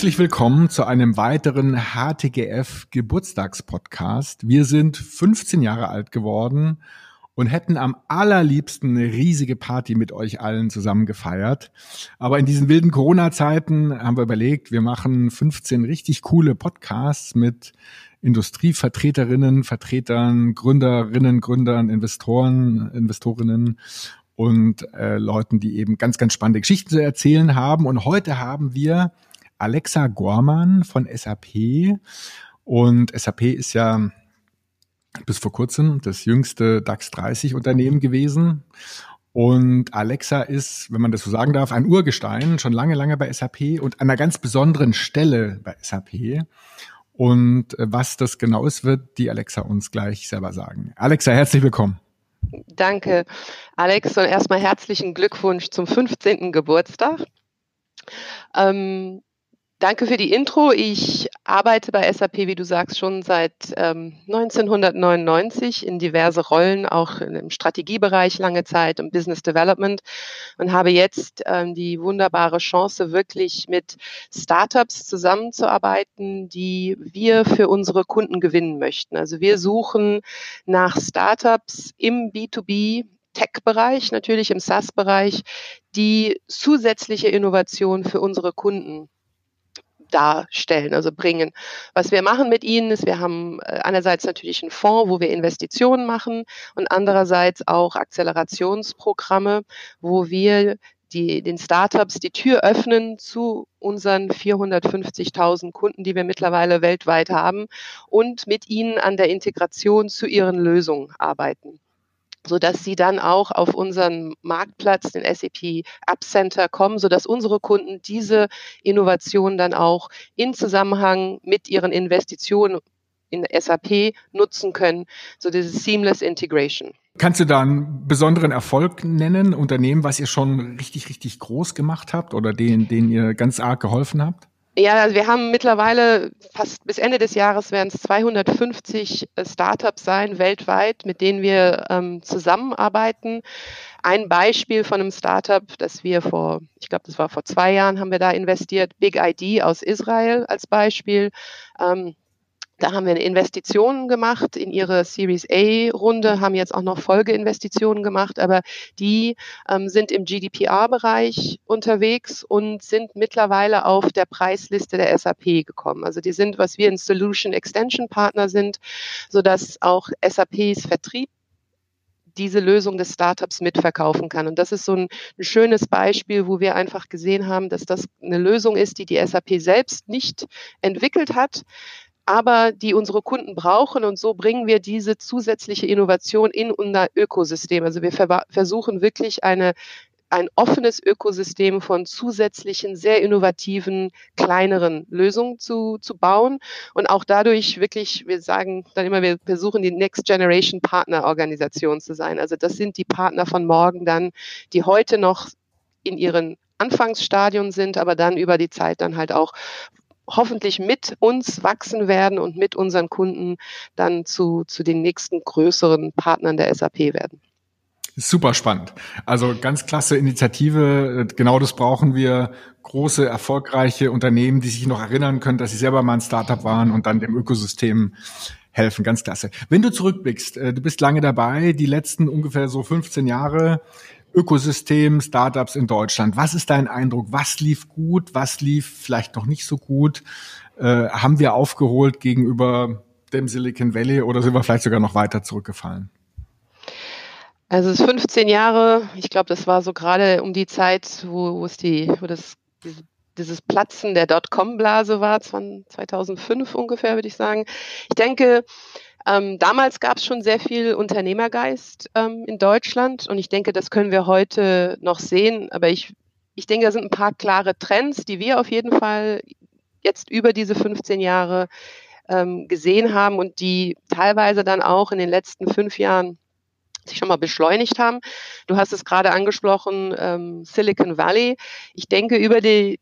Herzlich willkommen zu einem weiteren HTGF Geburtstagspodcast. Wir sind 15 Jahre alt geworden und hätten am allerliebsten eine riesige Party mit euch allen zusammen gefeiert. Aber in diesen wilden Corona-Zeiten haben wir überlegt, wir machen 15 richtig coole Podcasts mit Industrievertreterinnen, Vertretern, Gründerinnen, Gründern, Investoren, Investorinnen und äh, Leuten, die eben ganz, ganz spannende Geschichten zu erzählen haben. Und heute haben wir Alexa Gorman von SAP. Und SAP ist ja bis vor kurzem das jüngste DAX 30 Unternehmen gewesen. Und Alexa ist, wenn man das so sagen darf, ein Urgestein, schon lange, lange bei SAP und an einer ganz besonderen Stelle bei SAP. Und äh, was das genau ist, wird die Alexa uns gleich selber sagen. Alexa, herzlich willkommen. Danke, Alex, und erstmal herzlichen Glückwunsch zum 15. Geburtstag. Ähm, Danke für die Intro. Ich arbeite bei SAP, wie du sagst, schon seit ähm, 1999 in diverse Rollen, auch im Strategiebereich lange Zeit und Business Development und habe jetzt ähm, die wunderbare Chance, wirklich mit Startups zusammenzuarbeiten, die wir für unsere Kunden gewinnen möchten. Also wir suchen nach Startups im B2B Tech-Bereich, natürlich im SaaS-Bereich, die zusätzliche Innovation für unsere Kunden darstellen, also bringen. Was wir machen mit ihnen ist, wir haben äh, einerseits natürlich einen Fonds, wo wir Investitionen machen und andererseits auch Akzelerationsprogramme, wo wir die, den Startups die Tür öffnen zu unseren 450.000 Kunden, die wir mittlerweile weltweit haben und mit ihnen an der Integration zu ihren Lösungen arbeiten so dass sie dann auch auf unseren Marktplatz, den SAP App Center kommen, so dass unsere Kunden diese Innovation dann auch in Zusammenhang mit ihren Investitionen in SAP nutzen können, so diese Seamless Integration. Kannst du da einen besonderen Erfolg nennen, Unternehmen, was ihr schon richtig, richtig groß gemacht habt oder denen, denen ihr ganz arg geholfen habt? Ja, also wir haben mittlerweile fast bis Ende des Jahres werden es 250 äh, Startups sein weltweit, mit denen wir ähm, zusammenarbeiten. Ein Beispiel von einem Startup, das wir vor, ich glaube, das war vor zwei Jahren, haben wir da investiert, Big ID aus Israel als Beispiel. Ähm, da haben wir eine Investition gemacht in ihre Series A-Runde, haben jetzt auch noch Folgeinvestitionen gemacht, aber die ähm, sind im GDPR-Bereich unterwegs und sind mittlerweile auf der Preisliste der SAP gekommen. Also die sind, was wir ein Solution Extension Partner sind, sodass auch SAPs Vertrieb diese Lösung des Startups mitverkaufen kann. Und das ist so ein, ein, schönes Beispiel, wo wir einfach gesehen haben, dass das eine Lösung ist, die die SAP selbst nicht entwickelt hat, aber die unsere Kunden brauchen. Und so bringen wir diese zusätzliche Innovation in unser Ökosystem. Also wir versuchen wirklich eine ein offenes Ökosystem von zusätzlichen, sehr innovativen, kleineren Lösungen zu, zu bauen und auch dadurch wirklich, wir sagen dann immer, wir versuchen die Next Generation Partner Organisation zu sein. Also das sind die Partner von morgen dann, die heute noch in ihren Anfangsstadien sind, aber dann über die Zeit dann halt auch hoffentlich mit uns wachsen werden und mit unseren Kunden dann zu, zu den nächsten größeren Partnern der SAP werden. Super spannend. Also ganz klasse Initiative. Genau das brauchen wir. Große, erfolgreiche Unternehmen, die sich noch erinnern können, dass sie selber mal ein Startup waren und dann dem Ökosystem helfen. Ganz klasse. Wenn du zurückblickst, äh, du bist lange dabei, die letzten ungefähr so 15 Jahre. Ökosystem, Startups in Deutschland. Was ist dein Eindruck? Was lief gut? Was lief vielleicht noch nicht so gut? Äh, haben wir aufgeholt gegenüber dem Silicon Valley oder sind wir vielleicht sogar noch weiter zurückgefallen? Also es ist 15 Jahre, ich glaube, das war so gerade um die Zeit, wo, wo es die, wo das dieses Platzen der Dotcom-Blase war, 2005 ungefähr, würde ich sagen. Ich denke, ähm, damals gab es schon sehr viel Unternehmergeist ähm, in Deutschland und ich denke, das können wir heute noch sehen. Aber ich, ich denke, da sind ein paar klare Trends, die wir auf jeden Fall jetzt über diese 15 Jahre ähm, gesehen haben und die teilweise dann auch in den letzten fünf Jahren sich schon mal beschleunigt haben. Du hast es gerade angesprochen, ähm, Silicon Valley. Ich denke, über die,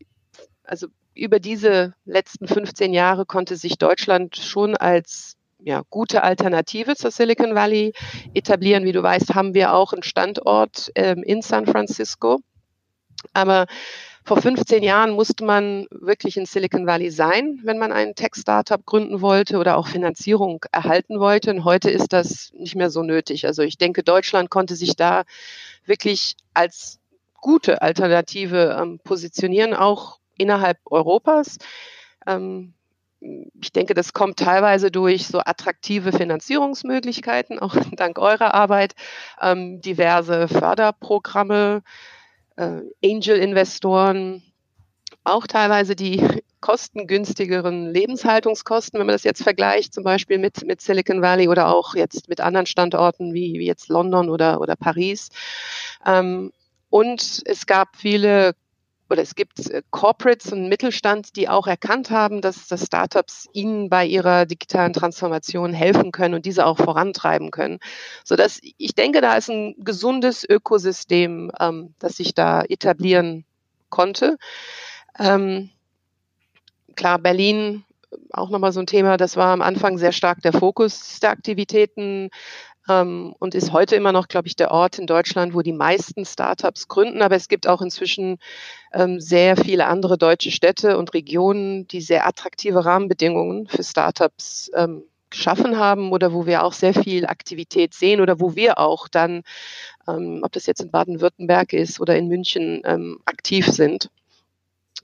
also über diese letzten 15 Jahre konnte sich Deutschland schon als ja, gute Alternative zur Silicon Valley etablieren. Wie du weißt, haben wir auch einen Standort ähm, in San Francisco. Aber vor 15 Jahren musste man wirklich in Silicon Valley sein, wenn man ein Tech-Startup gründen wollte oder auch Finanzierung erhalten wollte. Und heute ist das nicht mehr so nötig. Also ich denke, Deutschland konnte sich da wirklich als gute Alternative ähm, positionieren, auch innerhalb Europas. Ähm, ich denke, das kommt teilweise durch so attraktive Finanzierungsmöglichkeiten, auch dank eurer Arbeit, ähm, diverse Förderprogramme, äh, Angel-Investoren, auch teilweise die kostengünstigeren Lebenshaltungskosten, wenn man das jetzt vergleicht, zum Beispiel mit, mit Silicon Valley oder auch jetzt mit anderen Standorten wie, wie jetzt London oder, oder Paris. Ähm, und es gab viele oder es gibt äh, Corporates und Mittelstand, die auch erkannt haben, dass, dass Startups ihnen bei ihrer digitalen Transformation helfen können und diese auch vorantreiben können. Sodass ich denke, da ist ein gesundes Ökosystem, ähm, das sich da etablieren konnte. Ähm, klar, Berlin auch nochmal so ein Thema, das war am Anfang sehr stark der Fokus der Aktivitäten ähm, und ist heute immer noch, glaube ich, der Ort in Deutschland, wo die meisten Startups gründen. Aber es gibt auch inzwischen ähm, sehr viele andere deutsche Städte und Regionen, die sehr attraktive Rahmenbedingungen für Startups ähm, geschaffen haben oder wo wir auch sehr viel Aktivität sehen oder wo wir auch dann, ähm, ob das jetzt in Baden-Württemberg ist oder in München, ähm, aktiv sind.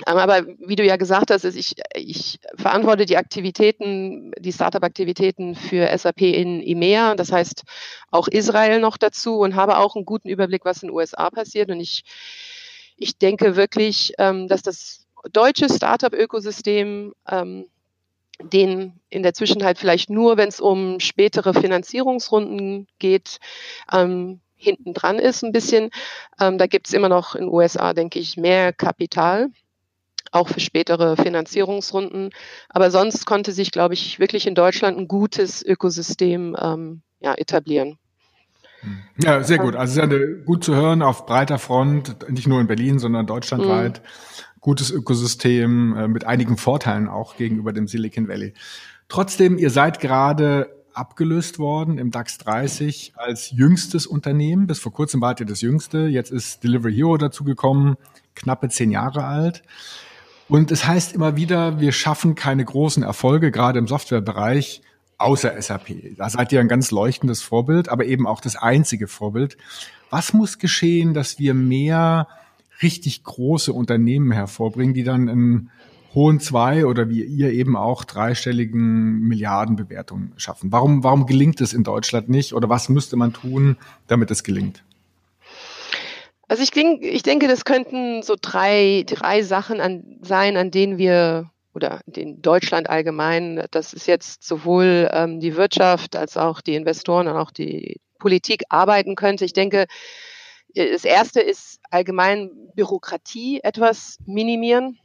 Ähm, aber wie du ja gesagt hast, ich, ich verantworte die Aktivitäten, die Startup-Aktivitäten für SAP in EMEA, das heißt auch Israel noch dazu und habe auch einen guten Überblick, was in den USA passiert. Und ich, ich denke wirklich, ähm, dass das deutsche Startup-Ökosystem ähm, den in der Zwischenzeit vielleicht nur, wenn es um spätere Finanzierungsrunden geht, hinten dran ist ein bisschen. Da gibt es immer noch in den USA, denke ich, mehr Kapital auch für spätere Finanzierungsrunden. Aber sonst konnte sich, glaube ich, wirklich in Deutschland ein gutes Ökosystem ähm, ja, etablieren. Ja, sehr gut. Also sehr gut zu hören auf breiter Front, nicht nur in Berlin, sondern deutschlandweit. Mhm. Gutes Ökosystem äh, mit einigen Vorteilen auch gegenüber dem Silicon Valley. Trotzdem, ihr seid gerade abgelöst worden im DAX 30 als jüngstes Unternehmen. Bis vor kurzem wart ihr das jüngste. Jetzt ist Delivery Hero dazugekommen, knappe zehn Jahre alt. Und es heißt immer wieder, wir schaffen keine großen Erfolge, gerade im Softwarebereich, außer SAP. Da seid ihr ein ganz leuchtendes Vorbild, aber eben auch das einzige Vorbild. Was muss geschehen, dass wir mehr richtig große Unternehmen hervorbringen, die dann in hohen zwei oder wie ihr eben auch dreistelligen Milliardenbewertungen schaffen? Warum, warum gelingt es in Deutschland nicht oder was müsste man tun, damit es gelingt? Also ich, denke, ich denke, das könnten so drei, drei Sachen an, sein, an denen wir oder in Deutschland allgemein, das ist jetzt sowohl ähm, die Wirtschaft als auch die Investoren und auch die Politik arbeiten könnte. Ich denke, das erste ist allgemein Bürokratie etwas minimieren,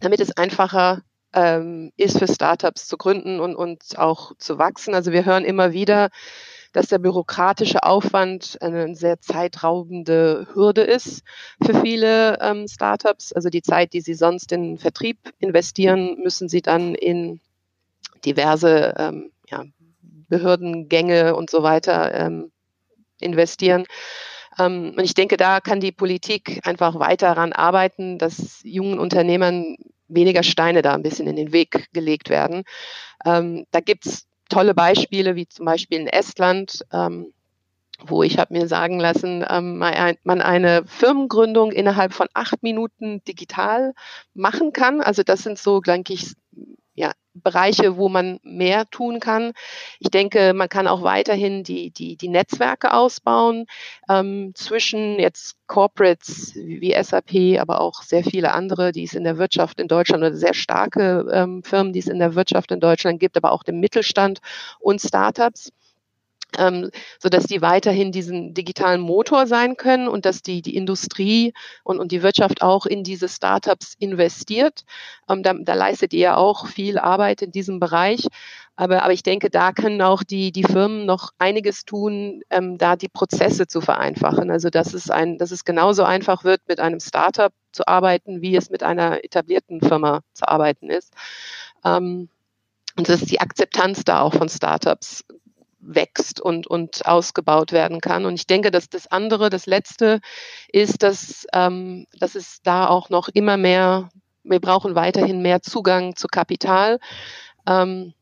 damit es einfacher ähm, ist für Startups zu gründen und, und auch zu wachsen. Also wir hören immer wieder, dass der bürokratische Aufwand eine sehr zeitraubende Hürde ist für viele ähm, Startups. Also die Zeit, die sie sonst in Vertrieb investieren, müssen sie dann in diverse ähm, ja, Behördengänge und so weiter ähm, investieren. Ähm, und ich denke, da kann die Politik einfach weiter daran arbeiten, dass jungen Unternehmern weniger Steine da ein bisschen in den Weg gelegt werden. Ähm, da gibt's tolle Beispiele, wie zum Beispiel in Estland, ähm, wo ich habe mir sagen lassen, ähm, man eine Firmengründung innerhalb von acht Minuten digital machen kann. Also das sind so, denke ich, ja, Bereiche, wo man mehr tun kann. Ich denke, man kann auch weiterhin die, die, die Netzwerke ausbauen ähm, zwischen jetzt Corporates wie SAP, aber auch sehr viele andere, die es in der Wirtschaft in Deutschland oder sehr starke ähm, Firmen, die es in der Wirtschaft in Deutschland gibt, aber auch dem Mittelstand und Startups ähm, so dass die weiterhin diesen digitalen Motor sein können und dass die, die Industrie und, und die Wirtschaft auch in diese Startups investiert. Ähm, da, da leistet ihr ja auch viel Arbeit in diesem Bereich. Aber, aber ich denke, da können auch die, die Firmen noch einiges tun, ähm, da die Prozesse zu vereinfachen. Also dass es, ein, dass es genauso einfach wird, mit einem Startup zu arbeiten, wie es mit einer etablierten Firma zu arbeiten ist. Ähm, und dass die Akzeptanz da auch von Startups wächst und, und ausgebaut werden kann. Und ich denke, dass das andere, das letzte ist, dass, ähm, dass es da auch noch immer mehr, wir brauchen weiterhin mehr Zugang zu Kapital. Ähm,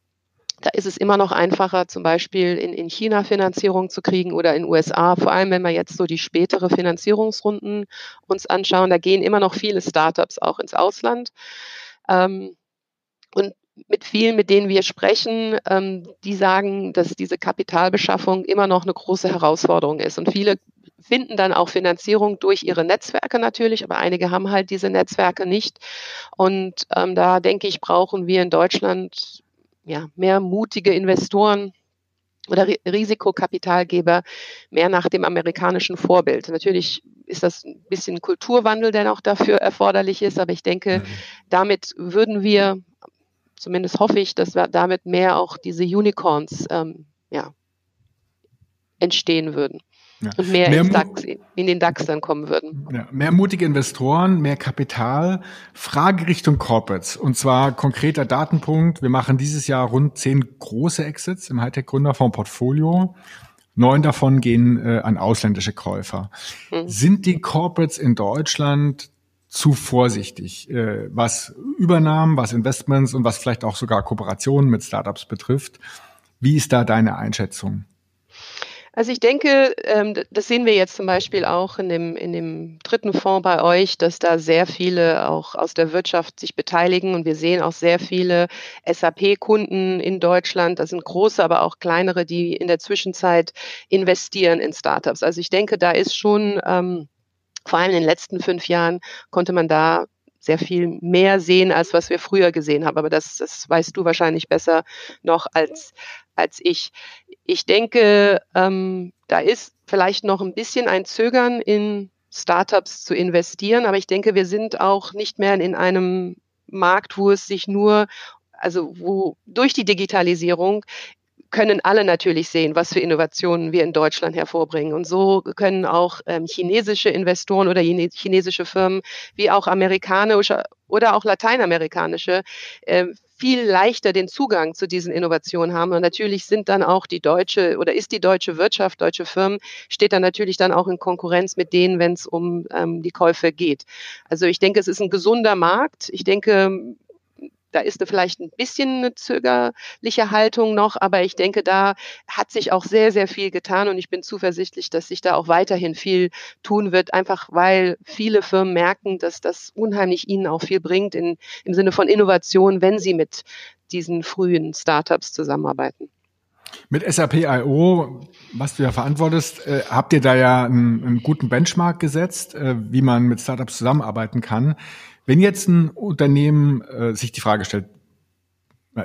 da ist es immer noch einfacher, zum Beispiel in, in China Finanzierung zu kriegen oder in USA, vor allem wenn wir jetzt so die spätere Finanzierungsrunden uns anschauen. Da gehen immer noch viele Startups auch ins Ausland. Ähm, und mit vielen, mit denen wir sprechen, ähm, die sagen, dass diese Kapitalbeschaffung immer noch eine große Herausforderung ist. Und viele finden dann auch Finanzierung durch ihre Netzwerke natürlich, aber einige haben halt diese Netzwerke nicht. Und ähm, da denke ich, brauchen wir in Deutschland ja, mehr mutige Investoren oder Risikokapitalgeber mehr nach dem amerikanischen Vorbild. Natürlich ist das ein bisschen Kulturwandel, der auch dafür erforderlich ist, aber ich denke, mhm. damit würden wir, zumindest hoffe ich, dass damit mehr auch diese Unicorns ähm, ja, entstehen würden. Ja. Und mehr, mehr DAX, in den DAX dann kommen würden. Ja, mehr mutige Investoren, mehr Kapital. Frage Richtung Corporates. Und zwar konkreter Datenpunkt. Wir machen dieses Jahr rund zehn große Exits im Hightech-Gründerfonds-Portfolio. Neun davon gehen äh, an ausländische Käufer. Hm. Sind die Corporates in Deutschland zu vorsichtig, äh, was Übernahmen, was Investments und was vielleicht auch sogar Kooperationen mit Startups betrifft? Wie ist da deine Einschätzung? Also ich denke, ähm, das sehen wir jetzt zum Beispiel auch in dem, in dem dritten Fonds bei euch, dass da sehr viele auch aus der Wirtschaft sich beteiligen und wir sehen auch sehr viele SAP-Kunden in Deutschland. Das sind große, aber auch kleinere, die in der Zwischenzeit investieren in Startups. Also ich denke, da ist schon ähm, vor allem in den letzten fünf Jahren konnte man da sehr viel mehr sehen, als was wir früher gesehen haben. Aber das, das weißt du wahrscheinlich besser noch als, als ich. Ich denke, ähm, da ist vielleicht noch ein bisschen ein Zögern in Startups zu investieren, aber ich denke, wir sind auch nicht mehr in einem Markt, wo es sich nur, also wo durch die Digitalisierung können alle natürlich sehen, was für Innovationen wir in Deutschland hervorbringen. Und so können auch ähm, chinesische Investoren oder chinesische Firmen wie auch amerikanische oder auch lateinamerikanische äh, viel leichter den Zugang zu diesen Innovationen haben. Und natürlich sind dann auch die deutsche oder ist die deutsche Wirtschaft, deutsche Firmen, steht dann natürlich dann auch in Konkurrenz mit denen, wenn es um ähm, die Käufe geht. Also ich denke, es ist ein gesunder Markt. Ich denke, da ist vielleicht ein bisschen eine zögerliche Haltung noch, aber ich denke, da hat sich auch sehr, sehr viel getan und ich bin zuversichtlich, dass sich da auch weiterhin viel tun wird, einfach weil viele Firmen merken, dass das unheimlich ihnen auch viel bringt in, im Sinne von Innovation, wenn sie mit diesen frühen Startups zusammenarbeiten. Mit SAP IO, was du ja verantwortest, äh, habt ihr da ja einen, einen guten Benchmark gesetzt, äh, wie man mit Startups zusammenarbeiten kann. Wenn jetzt ein Unternehmen äh, sich die Frage stellt,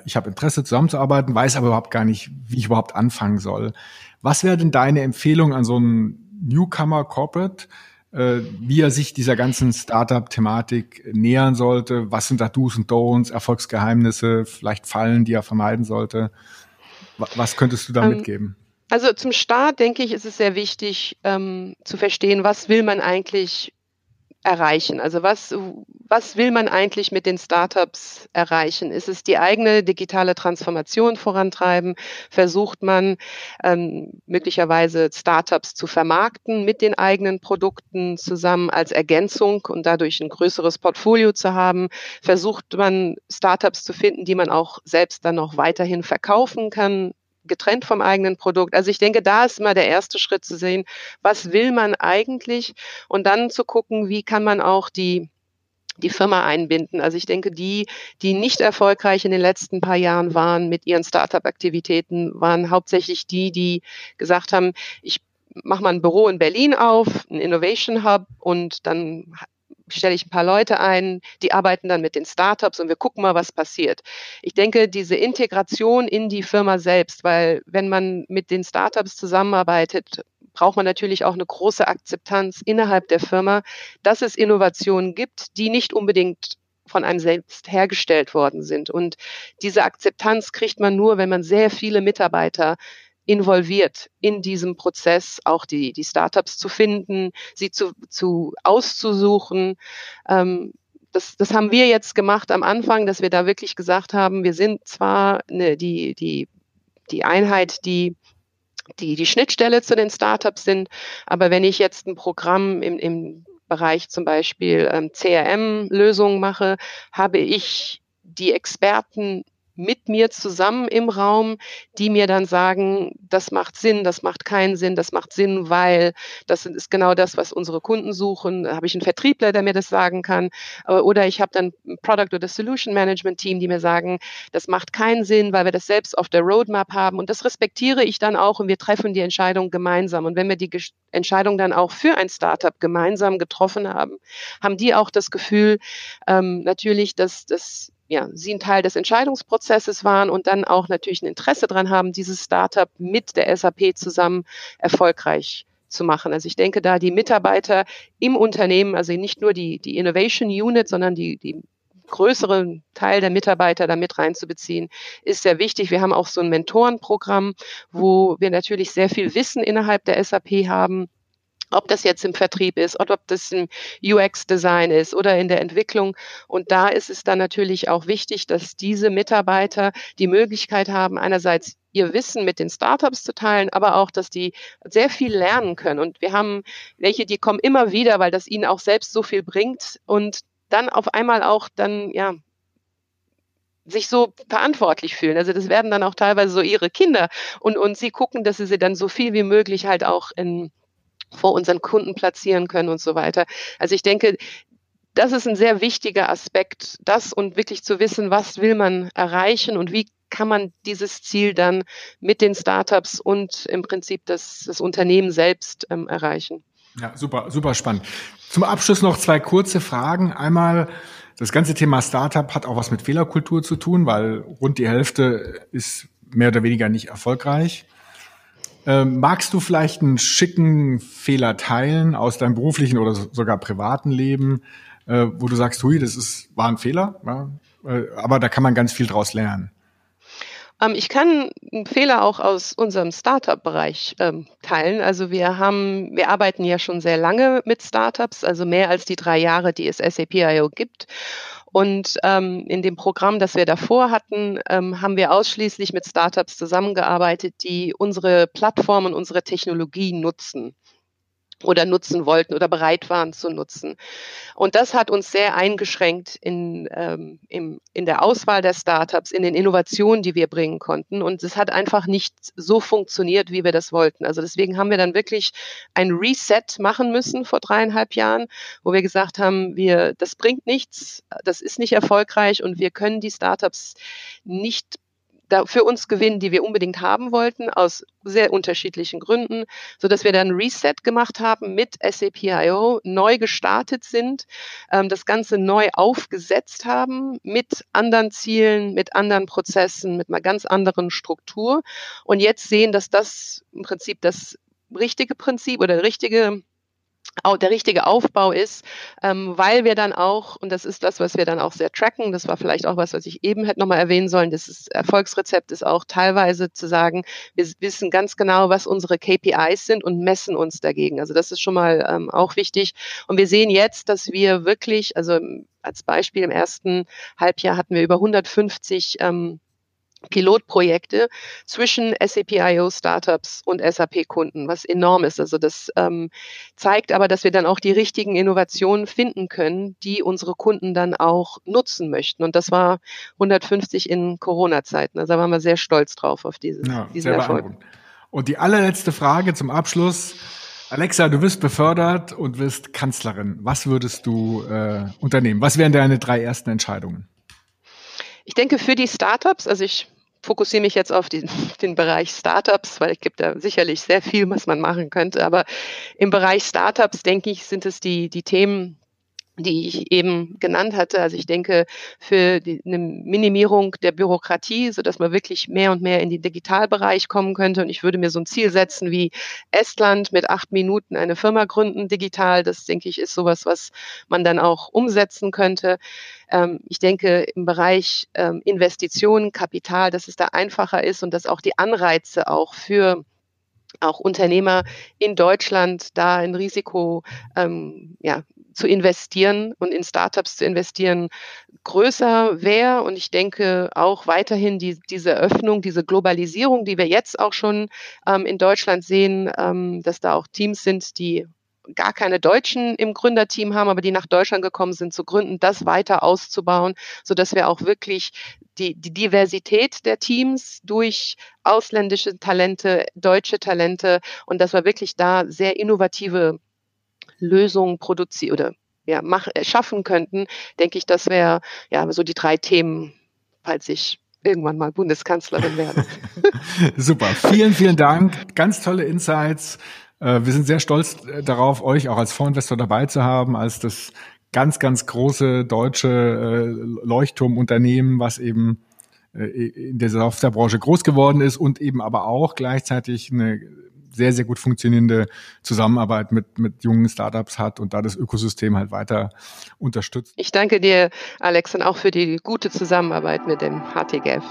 ich habe Interesse zusammenzuarbeiten, weiß aber überhaupt gar nicht, wie ich überhaupt anfangen soll. Was wäre denn deine Empfehlung an so einen Newcomer Corporate, äh, wie er sich dieser ganzen Startup-Thematik nähern sollte? Was sind da Do's und Don'ts, Erfolgsgeheimnisse, vielleicht Fallen, die er vermeiden sollte? Was könntest du da ähm, mitgeben? Also zum Start denke ich, ist es sehr wichtig ähm, zu verstehen, was will man eigentlich erreichen? Also was, was will man eigentlich mit den Startups erreichen? Ist es die eigene digitale Transformation vorantreiben? Versucht man ähm, möglicherweise Startups zu vermarkten mit den eigenen Produkten zusammen als Ergänzung und dadurch ein größeres Portfolio zu haben? Versucht man Startups zu finden, die man auch selbst dann noch weiterhin verkaufen kann getrennt vom eigenen Produkt. Also ich denke, da ist immer der erste Schritt zu sehen, was will man eigentlich und dann zu gucken, wie kann man auch die die Firma einbinden. Also ich denke, die, die nicht erfolgreich in den letzten paar Jahren waren mit ihren Startup-Aktivitäten, waren hauptsächlich die, die gesagt haben, ich mache mal ein Büro in Berlin auf, ein Innovation Hub und dann stelle ich ein paar Leute ein, die arbeiten dann mit den Startups und wir gucken mal, was passiert. Ich denke, diese Integration in die Firma selbst, weil wenn man mit den Startups zusammenarbeitet, braucht man natürlich auch eine große Akzeptanz innerhalb der Firma, dass es Innovationen gibt, die nicht unbedingt von einem selbst hergestellt worden sind. Und diese Akzeptanz kriegt man nur, wenn man sehr viele Mitarbeiter involviert in diesem Prozess, auch die, die Startups zu finden, sie zu, zu auszusuchen. Ähm, das, das haben wir jetzt gemacht am Anfang, dass wir da wirklich gesagt haben, wir sind zwar eine, die, die, die Einheit, die die die Schnittstelle zu den Startups sind. Aber wenn ich jetzt ein Programm im, im Bereich zum Beispiel ähm, CRM-Lösungen mache, habe ich die Experten mit mir zusammen im Raum, die mir dann sagen, das macht Sinn, das macht keinen Sinn, das macht Sinn, weil das ist genau das, was unsere Kunden suchen. Da habe ich einen Vertriebler, der mir das sagen kann. Oder ich habe dann ein Product oder Solution Management Team, die mir sagen, das macht keinen Sinn, weil wir das selbst auf der Roadmap haben. Und das respektiere ich dann auch und wir treffen die Entscheidung gemeinsam. Und wenn wir die Entscheidung dann auch für ein Startup gemeinsam getroffen haben, haben die auch das Gefühl, ähm, natürlich, dass das ja, sie ein Teil des Entscheidungsprozesses waren und dann auch natürlich ein Interesse daran haben, dieses Startup mit der SAP zusammen erfolgreich zu machen. Also ich denke, da die Mitarbeiter im Unternehmen, also nicht nur die, die Innovation Unit, sondern die, die größere Teil der Mitarbeiter da mit reinzubeziehen, ist sehr wichtig. Wir haben auch so ein Mentorenprogramm, wo wir natürlich sehr viel Wissen innerhalb der SAP haben ob das jetzt im Vertrieb ist oder ob das im UX-Design ist oder in der Entwicklung. Und da ist es dann natürlich auch wichtig, dass diese Mitarbeiter die Möglichkeit haben, einerseits ihr Wissen mit den Startups zu teilen, aber auch, dass die sehr viel lernen können. Und wir haben welche, die kommen immer wieder, weil das ihnen auch selbst so viel bringt und dann auf einmal auch dann, ja, sich so verantwortlich fühlen. Also das werden dann auch teilweise so ihre Kinder und, und sie gucken, dass sie sie dann so viel wie möglich halt auch in, vor unseren Kunden platzieren können und so weiter. Also ich denke, das ist ein sehr wichtiger Aspekt, das und wirklich zu wissen, was will man erreichen und wie kann man dieses Ziel dann mit den Startups und im Prinzip das, das Unternehmen selbst ähm, erreichen. Ja, super, super spannend. Zum Abschluss noch zwei kurze Fragen. Einmal, das ganze Thema Startup hat auch was mit Fehlerkultur zu tun, weil rund die Hälfte ist mehr oder weniger nicht erfolgreich. Ähm, magst du vielleicht einen schicken Fehler teilen aus deinem beruflichen oder sogar privaten Leben, äh, wo du sagst, hui, das ist, war ein Fehler, ja? äh, aber da kann man ganz viel draus lernen? Ähm, ich kann Fehler auch aus unserem Startup-Bereich ähm, teilen. Also wir haben, wir arbeiten ja schon sehr lange mit Startups, also mehr als die drei Jahre, die es SAP.io gibt. Und ähm, in dem Programm, das wir davor hatten, ähm, haben wir ausschließlich mit Startups zusammengearbeitet, die unsere Plattform und unsere Technologie nutzen oder nutzen wollten oder bereit waren zu nutzen. Und das hat uns sehr eingeschränkt in, ähm, im, in der Auswahl der Startups, in den Innovationen, die wir bringen konnten. Und es hat einfach nicht so funktioniert, wie wir das wollten. Also deswegen haben wir dann wirklich ein Reset machen müssen vor dreieinhalb Jahren, wo wir gesagt haben, wir, das bringt nichts, das ist nicht erfolgreich und wir können die Startups nicht da für uns gewinnen, die wir unbedingt haben wollten, aus sehr unterschiedlichen Gründen, so dass wir dann Reset gemacht haben mit SAP.io, neu gestartet sind, ähm, das Ganze neu aufgesetzt haben mit anderen Zielen, mit anderen Prozessen, mit einer ganz anderen Struktur. Und jetzt sehen, dass das im Prinzip das richtige Prinzip oder richtige der richtige Aufbau ist, ähm, weil wir dann auch, und das ist das, was wir dann auch sehr tracken, das war vielleicht auch was, was ich eben hätte nochmal erwähnen sollen, das ist, Erfolgsrezept ist auch teilweise zu sagen, wir wissen ganz genau, was unsere KPIs sind und messen uns dagegen. Also das ist schon mal ähm, auch wichtig. Und wir sehen jetzt, dass wir wirklich, also als Beispiel im ersten Halbjahr hatten wir über 150 ähm, Pilotprojekte zwischen SAP.io Startups und SAP-Kunden, was enorm ist. Also das ähm, zeigt aber, dass wir dann auch die richtigen Innovationen finden können, die unsere Kunden dann auch nutzen möchten. Und das war 150 in Corona-Zeiten. Also da waren wir sehr stolz drauf auf diese, ja, diesen Erfolg. Und die allerletzte Frage zum Abschluss. Alexa, du wirst befördert und wirst Kanzlerin. Was würdest du äh, unternehmen? Was wären deine drei ersten Entscheidungen? Ich denke für die Startups, also ich fokussiere mich jetzt auf den, den Bereich Startups, weil es gibt da sicherlich sehr viel, was man machen könnte. Aber im Bereich Startups, denke ich, sind es die, die Themen, die ich eben genannt hatte. Also ich denke, für die, eine Minimierung der Bürokratie, so dass man wirklich mehr und mehr in den Digitalbereich kommen könnte. Und ich würde mir so ein Ziel setzen wie Estland mit acht Minuten eine Firma gründen digital. Das denke ich ist sowas, was man dann auch umsetzen könnte. Ähm, ich denke im Bereich ähm, Investitionen, Kapital, dass es da einfacher ist und dass auch die Anreize auch für auch Unternehmer in Deutschland da ein Risiko ähm, ja, zu investieren und in Startups zu investieren größer wäre. Und ich denke auch weiterhin die, diese Öffnung, diese Globalisierung, die wir jetzt auch schon ähm, in Deutschland sehen, ähm, dass da auch Teams sind, die gar keine Deutschen im Gründerteam haben, aber die nach Deutschland gekommen sind, zu gründen, das weiter auszubauen, so dass wir auch wirklich die, die Diversität der Teams durch ausländische Talente, deutsche Talente und dass wir wirklich da sehr innovative Lösungen produzieren oder ja, mach, schaffen könnten, denke ich, das wäre ja so die drei Themen, falls ich irgendwann mal Bundeskanzlerin werde. Super, vielen, vielen Dank. Ganz tolle Insights. Äh, wir sind sehr stolz äh, darauf, euch auch als Fondsinvestor dabei zu haben, als das ganz, ganz große deutsche äh, Leuchtturmunternehmen, was eben in der Softwarebranche groß geworden ist und eben aber auch gleichzeitig eine sehr, sehr gut funktionierende Zusammenarbeit mit, mit jungen Startups hat und da das Ökosystem halt weiter unterstützt. Ich danke dir, Alex, und auch für die gute Zusammenarbeit mit dem HTGF.